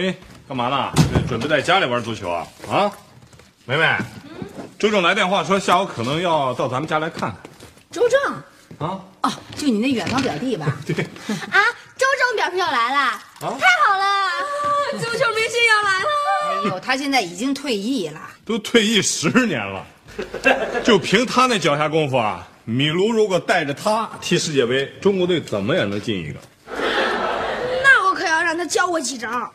嘿，干嘛呢？准备在家里玩足球啊？啊，梅梅，周正来电话说下午可能要到咱们家来看看周正啊。哦，就你那远房表弟吧？对，啊，周正表示要来了，太好了，足球明星要来了。哎呦，他现在已经退役了。都退役十年了，就凭他那脚下功夫啊，米卢如果带着他踢世界杯，中国队怎么也能进一个。那我可要让他教我几招。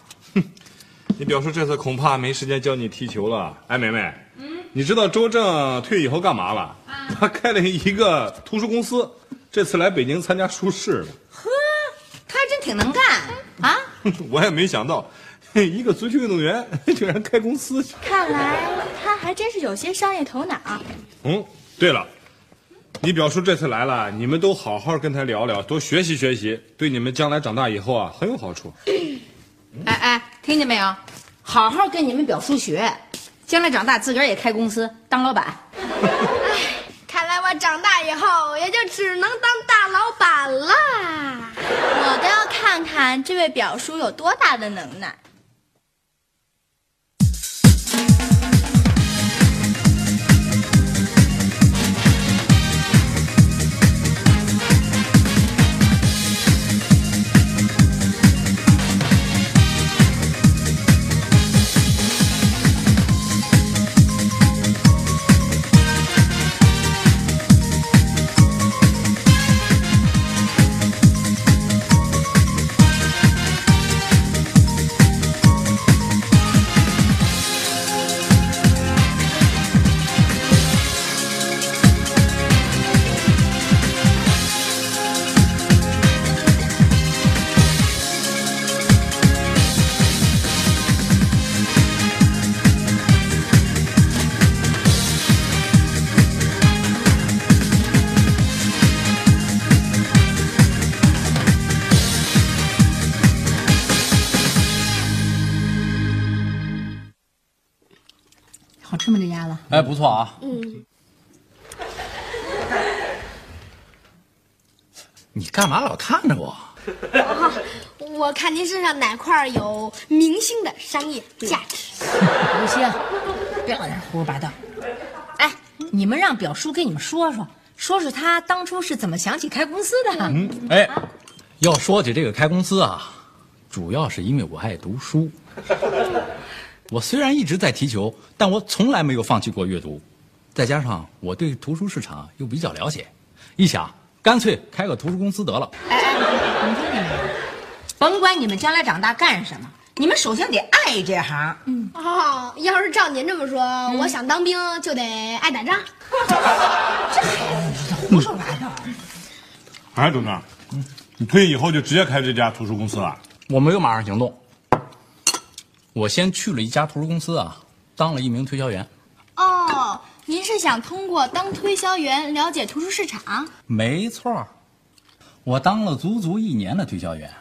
你表叔这次恐怕没时间教你踢球了。哎，梅梅，你知道周正退役以后干嘛了？他开了一个图书公司，这次来北京参加书市了。呵，他还真挺能干啊！我也没想到，一个足球运动员 居然开公司去。看来他还真是有些商业头脑。嗯，对了，你表叔这次来了，你们都好好跟他聊聊，多学习学习，对你们将来长大以后啊很有好处。哎哎，听见没有？好好跟你们表叔学，将来长大自个儿也开公司当老板。看来我长大以后也就只能当大老板了。我倒要看看这位表叔有多大的能耐。不错啊。嗯，你干嘛老看着我？我看您身上哪块有明星的商业价值？刘星，别老在这胡说八道。哎，你们让表叔跟你们说说，说说他当初是怎么想起开公司的。嗯，哎，要说起这个开公司啊，主要是因为我爱读书。我虽然一直在踢球，但我从来没有放弃过阅读。再加上我对图书市场又比较了解，一想，干脆开个图书公司得了。哎哎，你们听见没有？甭管你们将来长大干什么，你们首先得爱这行。嗯，哦，要是照您这么说，我想当兵就得爱打仗。这胡说八道。哎，周正，你退役以后就直接开这家图书公司了？我没有马上行动，我先去了一家图书公司啊，当了一名推销员。哦，您是想通过当推销员了解图书市场？没错儿，我当了足足一年的推销员，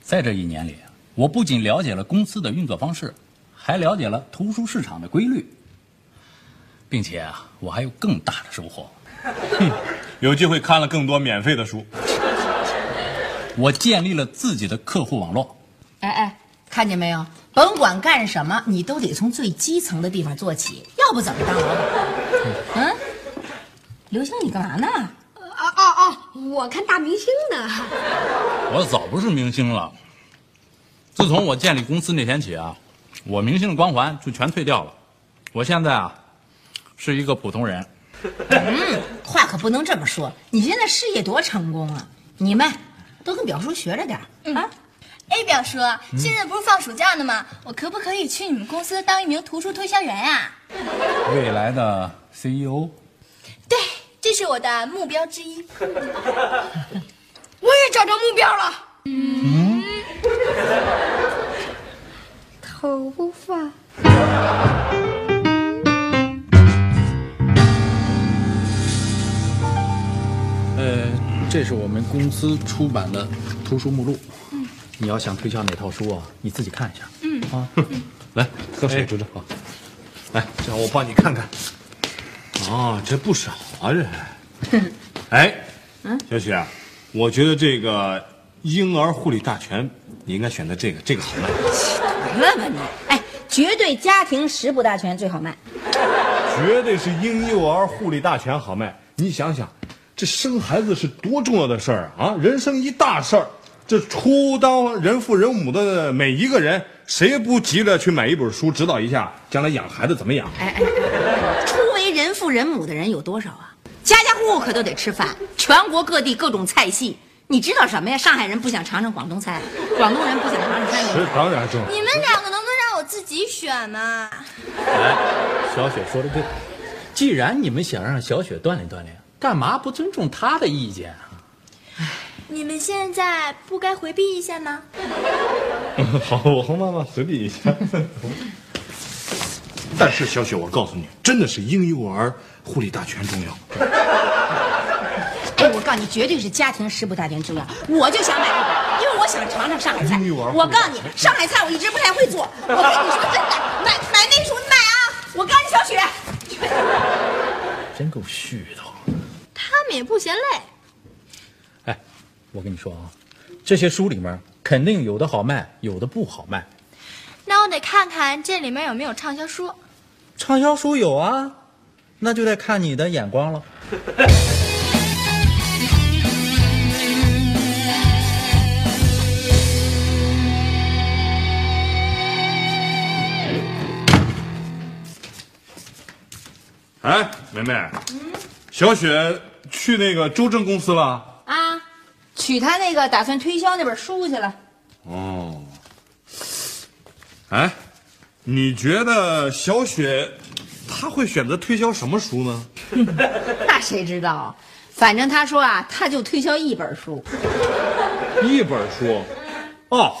在这一年里，我不仅了解了公司的运作方式，还了解了图书市场的规律，并且啊，我还有更大的收获。哼有机会看了更多免费的书。我建立了自己的客户网络。看见没有？甭管干什么，你都得从最基层的地方做起，要不怎么当老板？嗯，刘星，你干嘛呢？哦哦哦，我看大明星呢。我早不是明星了。自从我建立公司那天起啊，我明星的光环就全退掉了。我现在啊，是一个普通人。嗯，话可不能这么说。你现在事业多成功啊！你们都跟表叔学着点儿啊。哎，表叔，现在不是放暑假呢吗？我可不可以去你们公司当一名图书推销员呀、未来的 E CEO，对，这是我的目标之一。我也找着目标了。嗯，头发。呃，这是我们公司出版的图书目录。嗯，你要想推销哪套书啊，你自己看一下。嗯啊，来喝水，周周。好，来，这样我帮你看看。哦，这不少啊，这。哎，小雪，我觉得这个婴儿护理大全，你应该选择这个，这个好卖。完了吧你？哎，绝对家庭食补大全最好卖。绝对是婴幼儿护理大全好卖。你想想，这生孩子是多重要的事儿啊！人生一大事儿，这初当人父人母的每一个人，谁不急着去买一本书指导一下，将来养孩子怎么养？哎哎，哎初为人父人母的人有多少啊？家家户户可都得吃饭，全国各地各种菜系，你知道什么呀？上海人不想尝尝广东菜，广东人不想尝尝山东这菜。当然重要。你们两个能不能让我自己选呢？哎，小雪说的对，既然你们想让小雪锻炼锻炼，干嘛不尊重她的意见啊？你们现在不该回避一下吗？好，我和妈妈回避一下。但是小雪，我告诉你，真的是婴幼儿护理大全重要。哎，我告诉你，绝对是家庭食补大全重要。我就想买这个，因为我想尝尝上海菜。我告诉你，上海菜我一直不太会做。我跟你说真的，买买那书你买啊！我告诉你，小雪，真够絮叨。他们也不嫌累。哎，我跟你说啊，这些书里面肯定有的好卖，有的不好卖。那我得看看这里面有没有畅销书。畅销书有啊，那就得看你的眼光了。哎，梅梅，小雪去那个周正公司了。啊，取他那个打算推销那本书去了。哦，哎，你觉得小雪她会选择推销什么书呢？那谁知道？反正他说啊，他就推销一本书。一本书。哦，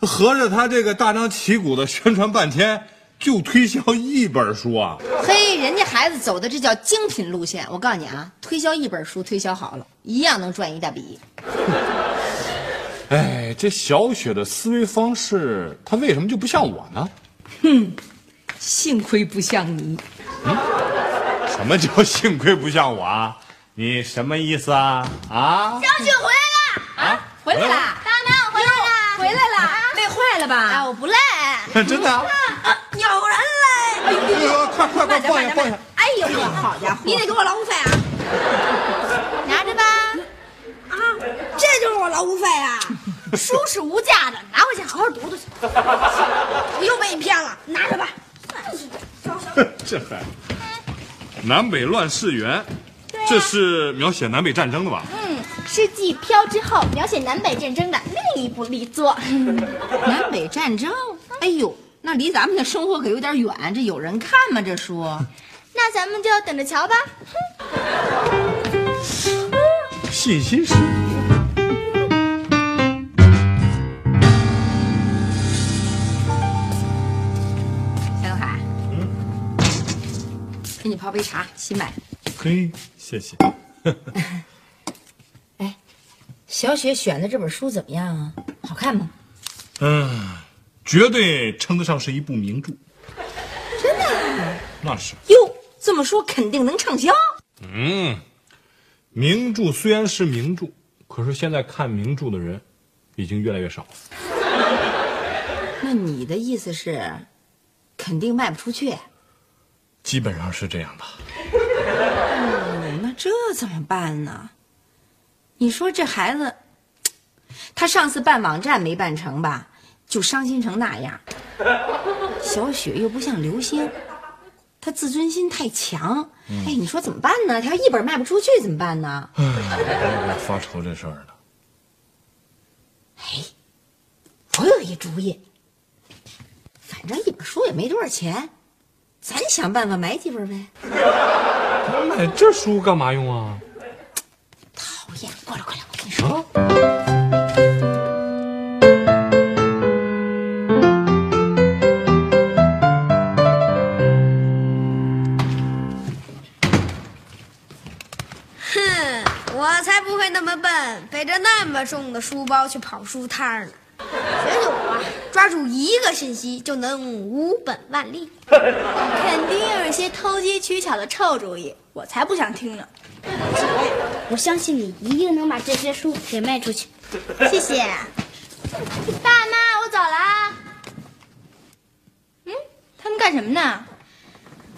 合着她这个大张旗鼓的宣传半天，就推销一本书啊？嘿，人家孩子走的这叫精品路线。我告诉你啊，推销一本书推销好了，一样能赚一大笔。哎，这小雪的思维方式，她为什么就不像我呢？哼幸亏不像你。什么叫 幸亏不像我啊？你什么意思啊？啊？小雪回来了，啊？回来啦！爸妈，我回来了。回来了，累坏了吧？啊，我不累。真的啊？哎呦，快快快放下放下！哎呦呦，好家伙！你得给我劳务费啊！拿着吧。啊，这就是我劳务费啊！书是无价的，拿回去好好读读去。我又被你骗了，拿着吧。这还南北乱世缘，这是描写南北战争的吧？嗯，是继《飘》之后描写南北战争的另一部力作。南北战争，哎呦，那离咱们的生活可有点远，这有人看吗？这书？那咱们就等着瞧吧。信息是。夏东海，嗯，给你泡杯茶，新买的。嘿，谢谢。哎，小雪选的这本书怎么样啊？好看吗？嗯，绝对称得上是一部名著。真的？那是。哟，这么说肯定能畅销。嗯，名著虽然是名著，可是现在看名著的人已经越来越少了。那你的意思是，肯定卖不出去？基本上是这样的。哦，那这怎么办呢？你说这孩子，他上次办网站没办成吧，就伤心成那样。小雪又不像刘星，她自尊心太强。哎，你说怎么办呢？她要一本卖不出去怎么办呢？哎，我发愁这事儿呢。哎，我有一主意，反正一本书也没多少钱，咱想办法买几本呗。买这书干嘛用啊？么重的书包去跑书摊呢。学久了，抓住一个信息就能无本万利。肯定有一些偷机取巧的臭主意，我才不想听呢。我相信你一定能把这些书给卖出去。谢谢。爸妈，我走了。嗯，他们干什么呢？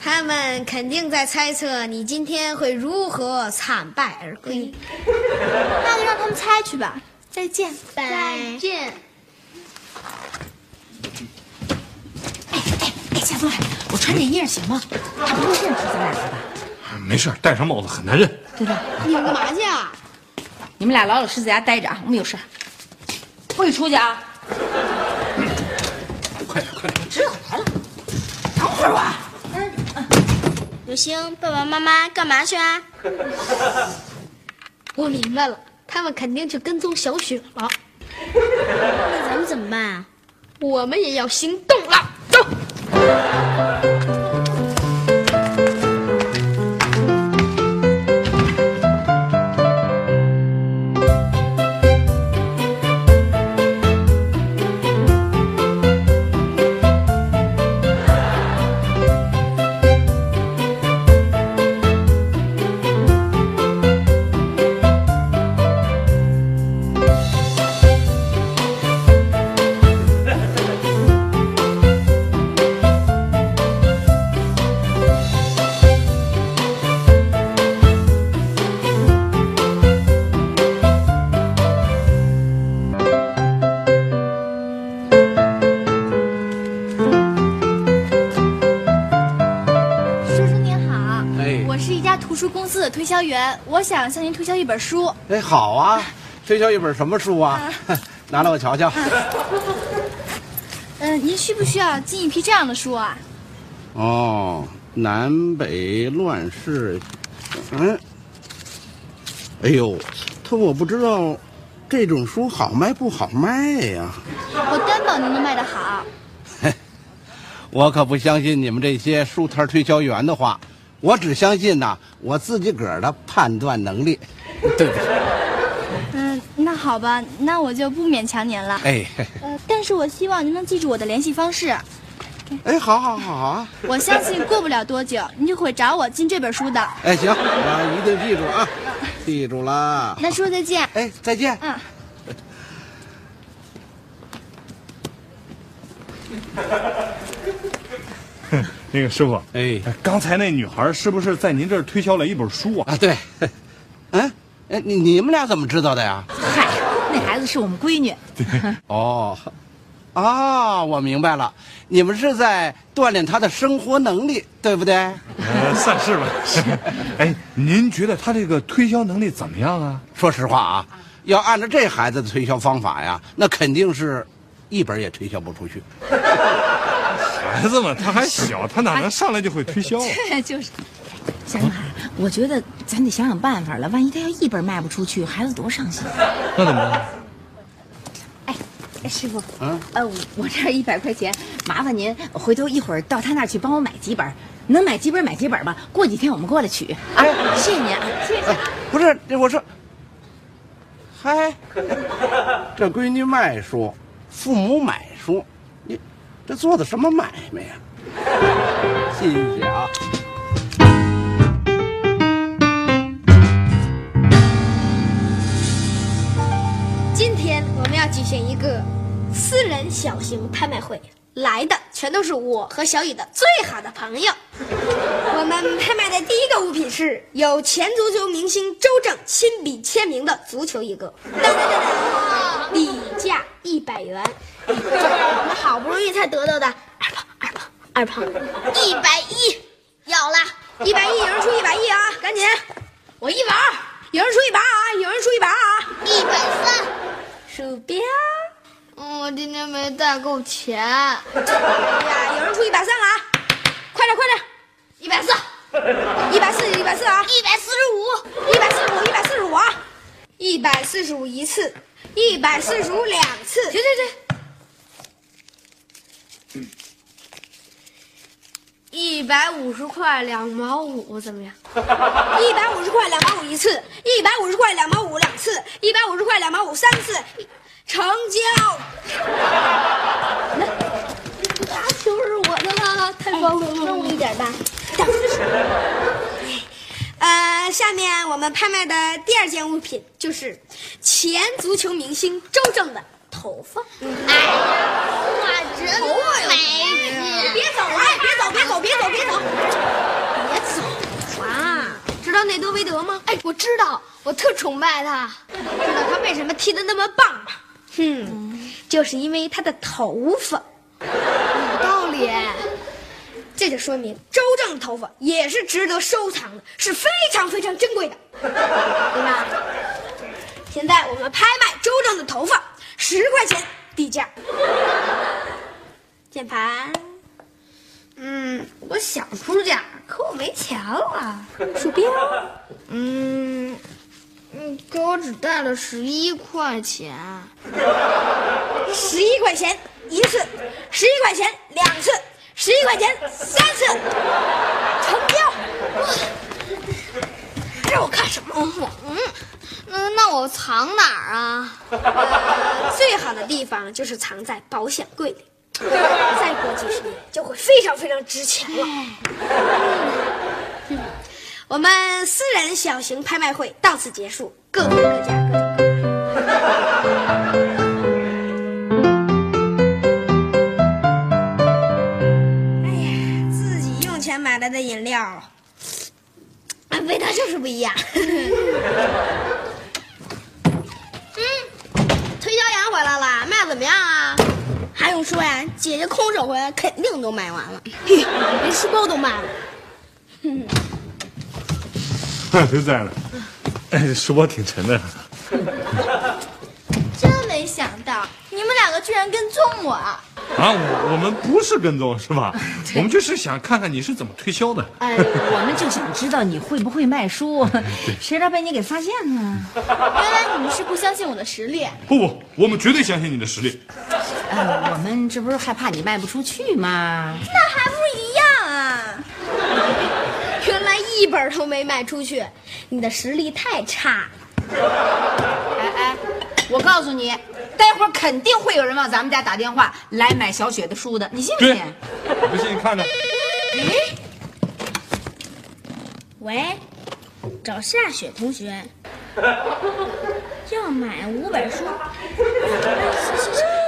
他们肯定在猜测你今天会如何惨败而归。那就让他们猜去吧。再见。再见。哎哎，夏东海，我穿这衣裳行吗？他不会认出咱俩来吧？没事，戴上帽子很难认。对吧？你们干嘛去啊？你们俩老老实实在家待着啊，我们有事儿。不许出去啊！快点，快点！知道来了，等会儿吧。刘星，爸爸妈妈干嘛去啊？我明白了，他们肯定去跟踪小雪了。那咱们怎么办啊？我们也要行动了，走。销员，我想向您推销一本书。哎，好啊，推销一本什么书啊？拿来我瞧瞧。嗯、您需不需要进一批这样的书啊？哦，南北乱世，嗯，哎呦，他我不知道这种书好卖不好卖呀。我担保您能卖得好。我可不相信你们这些书摊推销员的话，我只相信呐我自己个儿的判断能力，对不对？嗯，那好吧，那我就不勉强您了。哎，呃，但是我希望您能记住我的联系方式。哎，好好好啊！我相信过不了多久，您就会找我进这本书的。哎，行，我一定记住啊，记住了。那叔叔再见。哎，再见。嗯。那个师傅，哎刚才那女孩是不是在您这儿推销了一本书啊？啊，对，嗯，哎，你你们俩怎么知道的呀？嗨，那孩子是我们闺女。哦，啊，我明白了，你们是在锻炼她的生活能力，对不对？呃，算是吧。哎，您觉得她这个推销能力怎么样啊？说实话啊，要按照这孩子的推销方法呀，那肯定是一本也推销不出去。孩子嘛，他还小，他哪能上来就会推销啊？就是，夏风海，我觉得咱得想想办法了。万一他要一本卖不出去，孩子多伤心。那怎么办？哎，师傅，嗯，呃，我这儿一百块钱，麻烦您回头一会儿到他那儿去帮我买几本，能买几本买几本吧。过几天我们过来取啊。谢谢您啊，谢谢。哎，不是，这我说，嗨，这闺女卖书，父母买书，你这做的什么买卖呀？谢谢啊。今天我们要举行一个私人小型拍卖会，来的全都是我和小雨的最好的朋友。我们拍卖的第一个物品是有前足球明星周正亲笔签名的足球一个，噔噔噔噔，底价一百元。我们好不容易才得到的，二胖二胖二胖，一百一，要了，一百一，有人出一百一啊，赶紧，我一百二，有人出一百啊，有人出一百二啊，一百三。鼠标，嗯我今天没带够钱。哎呀，有人出一百三了啊！快点快点，一百四，一百四一百四啊！一百四十五，一百四十五，一百四十五啊！一百四十五一次，一百四十五两次。行行行，一百五十块两毛五，怎么样？一百五十块两毛五一次，一百五十块两毛五两次，一百五十块两毛五三次，成交。大球是我的了，太棒了！分我一点吧。呃，下面我们拍卖的第二件物品就是前足球明星周正的头发。哎呀哇，真美！别走，哎，别走，别走，别走，别走，别走啊！知道内德维德吗？哎，我知道，我特崇拜他。知道他为什么踢得那么棒吗？哼，就是因为他的头发。有道理。这就说明周正的头发也是值得收藏的，是非常非常珍贵的，对吧？现在我们拍卖周正的头发，十块钱底价。键盘，嗯，我想出价，可我没钱了。鼠标，嗯，嗯，可我只带了十一块钱。十一块钱一次，十一块钱两次。十一块钱三次，成交。哇让我看什么？嗯，那那我藏哪儿啊？呃，最好的地方就是藏在保险柜里，再过几十年就会非常非常值钱了。我们私人小型拍卖会到此结束，各回各家，各走各路。买来的饮料，味道就是不一样。嗯，推销员回来了，卖怎么样啊？还用说呀？姐姐空手回来，肯定都卖完了，连书包都卖了。刘在呢，哎，书包挺沉的。真没想到，你们两个居然跟踪我。啊，我我们不是跟踪是吧？我们就是想看看你是怎么推销的。哎，我们就想知道你会不会卖书，谁知道被你给发现了。原来你们是不相信我的实力。不不，我们绝对相信你的实力。呃，我们这不是害怕你卖不出去吗？那还不一样啊！原来一本都没卖出去，你的实力太差。哎哎，我告诉你。待会儿肯定会有人往咱们家打电话来买小雪的书的，你信不信？不信你看着。喂，找夏雪同学，要买五本书。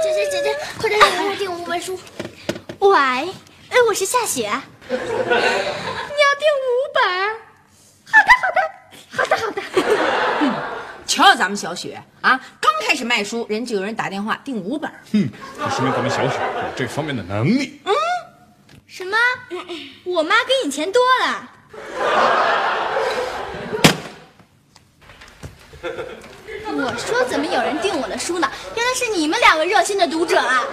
姐姐姐姐，快点给我订五本书。喂，哎，我是夏雪。你要订五本？好的，好的，好的，好的。瞧瞧咱们小雪啊！开始卖书，人就有人打电话订五本。哼，这说明咱们小雪有这方面的能力。嗯，什么？我妈给你钱多了。我说怎么有人订我的书呢？原来是你们两个热心的读者啊。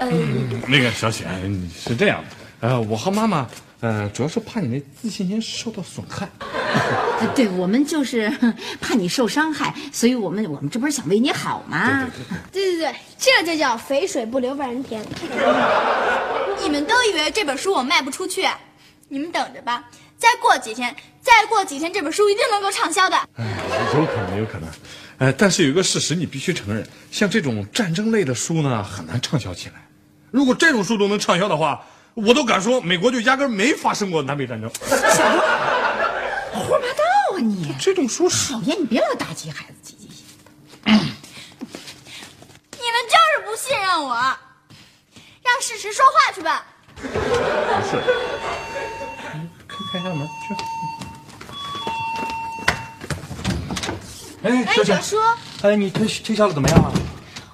嗯，那个小雪是这样的，呃，我和妈妈，呃，主要是怕你那自信心受到损害。对，我们就是 怕你受伤害，所以我们我们这不是想为你好吗？对对对，这就叫肥水不流外人田。你们都以为这本书我卖不出去，你们等着吧，再过几天，再过几天，这本书一定能够畅销的。哎，有可能，有可能。呃，但是有一个事实你必须承认，像这种战争类的书呢，很难畅销起来。如果这种书都能畅销的话，我都敢说美国就压根没发生过南北战争。你！这种书讨厌，你别老打击孩子积极性。你们就是不信任我，让事实说话去吧。不是，开开下门去。哎，小叔，哎，你推推销的怎么样啊？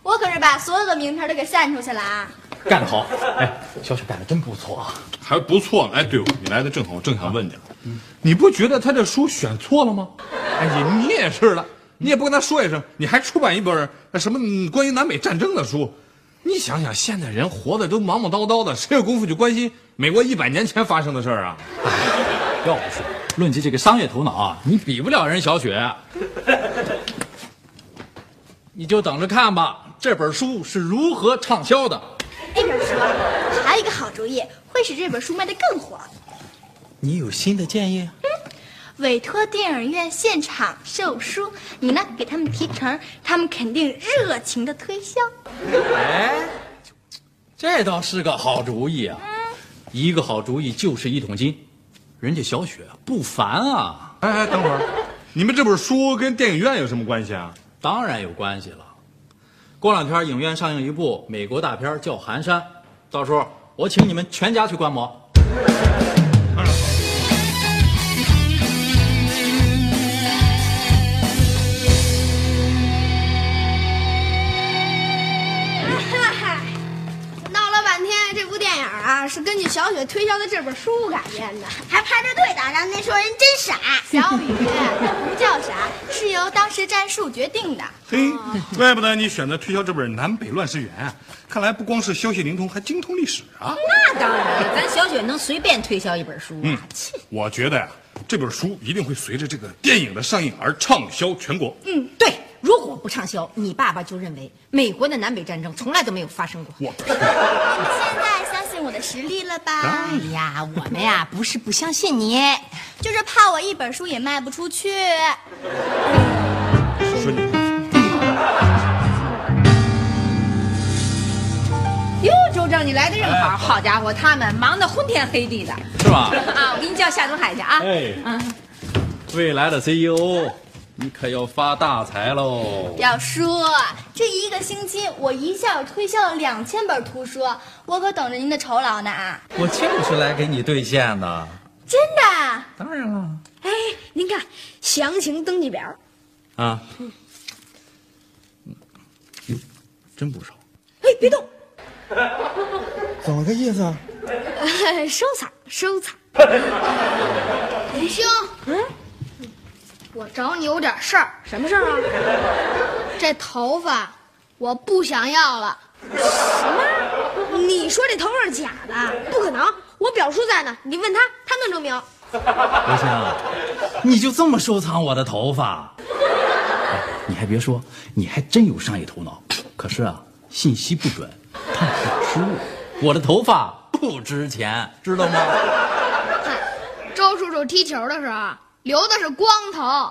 我可是把所有的名片都给散出去了啊！干得好！哎，小雪干的真不错啊，还不错。哎，对，你来的正好，我正想问你了。你不觉得他这书选错了吗？哎呀，你也是的，你也不跟他说一声，你还出版一本什么关于南北战争的书？你想想，现在人活的都忙忙叨叨的，谁有功夫去关心美国一百年前发生的事儿啊？哎，要不说，论及这个商业头脑啊，你比不了人小雪。你就等着看吧，这本书是如何畅销的。那本书还有一个好主意，会使这本书卖得更火。你有新的建议？嗯委托电影院现场售书，你呢给他们提成，他们肯定热情的推销。哎，这倒是个好主意啊！一个好主意就是一桶金，人家小雪不凡啊！哎哎，等会儿，你们这本书跟电影院有什么关系啊？当然有关系了。过两天影院上映一部美国大片叫《寒山》，到时候我请你们全家去观摩。是根据小雪推销的这本书改编的，还排着队打，仗那说人真傻。小雨，那不叫傻，是由当时战术决定的。嘿，怪不得你选择推销这本《南北乱世缘》啊！看来不光是消息灵通，还精通历史啊！那当然了，咱小雪能随便推销一本书啊？切我觉得呀、这本书一定会随着这个电影的上映而畅销全国。嗯，对，如果不畅销，你爸爸就认为美国的南北战争从来都没有发生过。我 现在相信我的实力了吧？哎呀，我们呀 不是不相信你，就是怕我一本书也卖不出去。说你 哟，周正，你来的正好，好家伙，他们忙得昏天黑地的是吧？啊！我给你叫夏东海去啊。哎，嗯未来的 CEO，你可要发大财喽！表叔这一个星期，我一下推销了两千本图书，我可等着您的酬劳呢啊！我就是来给你兑现的。真的，当然了，哎，您看详情登记表，啊，哟，真不少。哎，别动，怎么个意思啊？收 藏收藏。林 兄，嗯，我找你有点事儿。什么事儿啊？这头发我不想要了。什么？你说这头发是假的？不可能，我表叔在呢，你问他，他能证明。国香，你就这么收藏我的头发？哎你还别说，你还真有商业头脑。可是啊，信息不准，怕有失误。我的头发不值钱，知道吗？看，周叔叔踢球的时候留的是光头。